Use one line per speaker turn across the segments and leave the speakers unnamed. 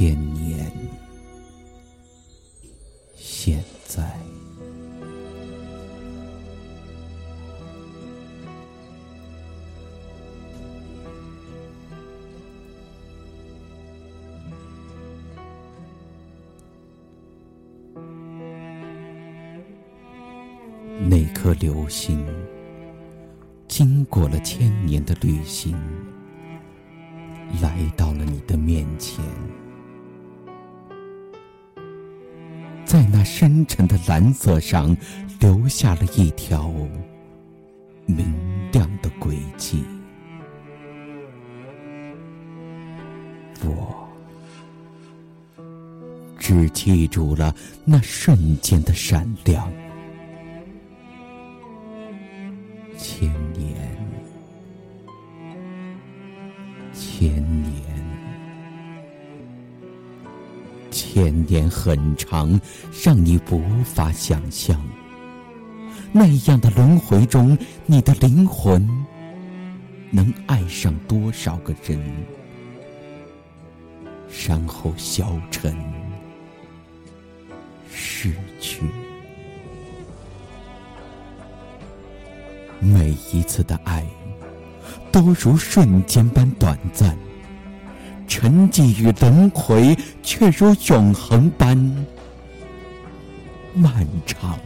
千年，现在，那颗流星，经过了千年的旅行。来到了你的面前，那深沉的蓝色上留下了一条明亮的轨迹。我只记住了那瞬间的闪亮，千年很长，让你无法想象。那样的轮回中，你的灵魂能爱上多少个人，然后消沉、逝去。每一次的爱。都如瞬间般短暂，沉寂与轮回，却如永恒般漫长。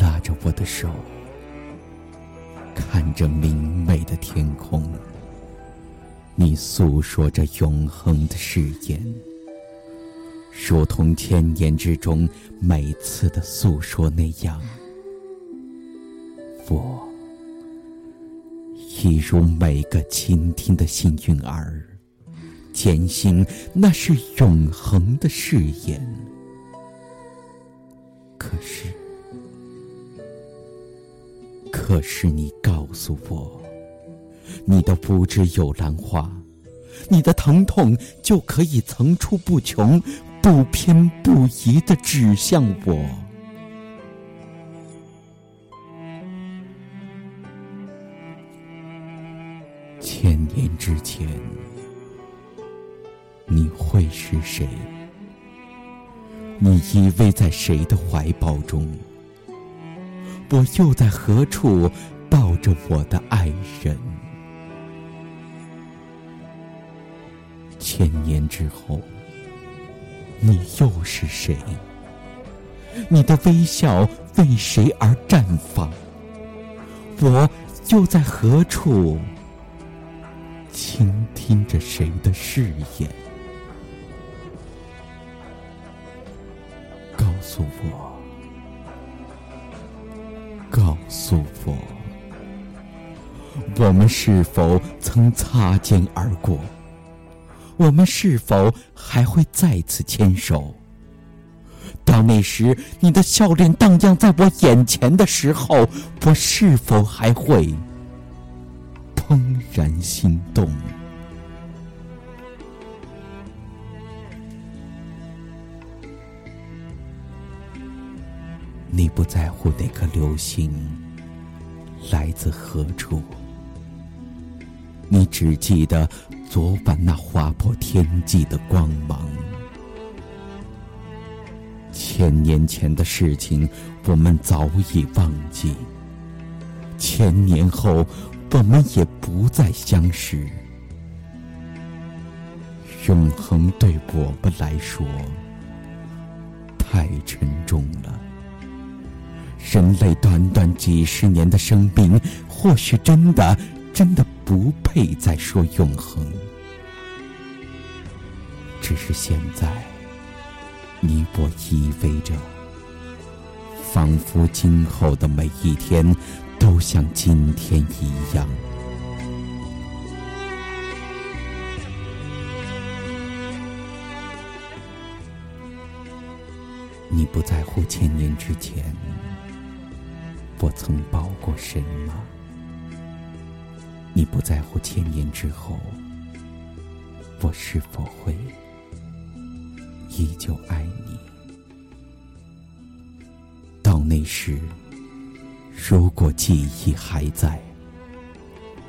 拉着我的手，看着明媚的天空，你诉说着永恒的誓言。如同千年之中每次的诉说那样，一如每个倾听的幸运儿，坚信那是永恒的誓言。可是，可是你告诉我，你的不知有兰花，你的疼痛就可以层出不穷。不偏不倚的指向我，年之前，你会是谁？你依偎在谁的怀抱中？我又在何处抱着我的爱人？千年之后。你又是谁？你的微笑为谁而绽放？我又在何处倾听着谁的誓言？告诉我，告诉我，我们是否曾擦肩而过？我们是否还会再次牵手？到那时，你的笑脸荡漾在我眼前的时候，我是否还会怦然心动？你不在乎那颗流星来自何处，你只记得。昨晚那划破天际的光芒，千年前的事情我们早已忘记，千年后我们也不再相识。永恒对我们来说太沉重了，人类短短几十年的生命，或许真的真的不配再说永恒。只是现在，你我依偎着，仿佛今后的每一天都像今天一样。你不在乎千年之前我曾抱过谁吗？你不在乎千年之后我是否会？依旧爱你，到那时，如果记忆还在，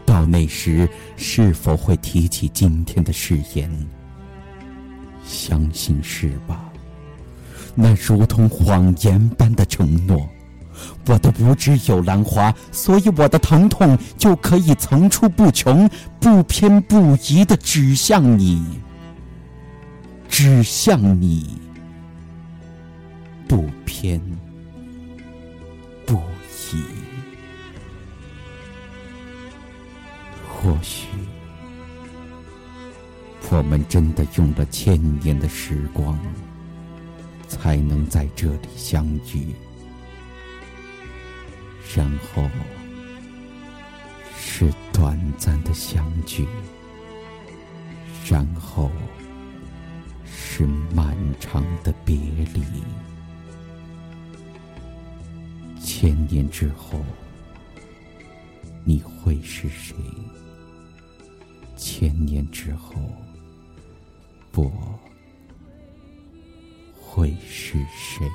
到那时是否会提起今天的誓言？相信是吧？那如同谎言般的承诺。我的无知有兰花，所以我的疼痛就可以层出不穷、不偏不倚的指向你，指向你，不偏或许，我们真的用了千年的时光，才能在这里相聚。然后是短暂的相聚，然后是漫长的别离。千年之后，你会是谁？千年之后，我会是谁？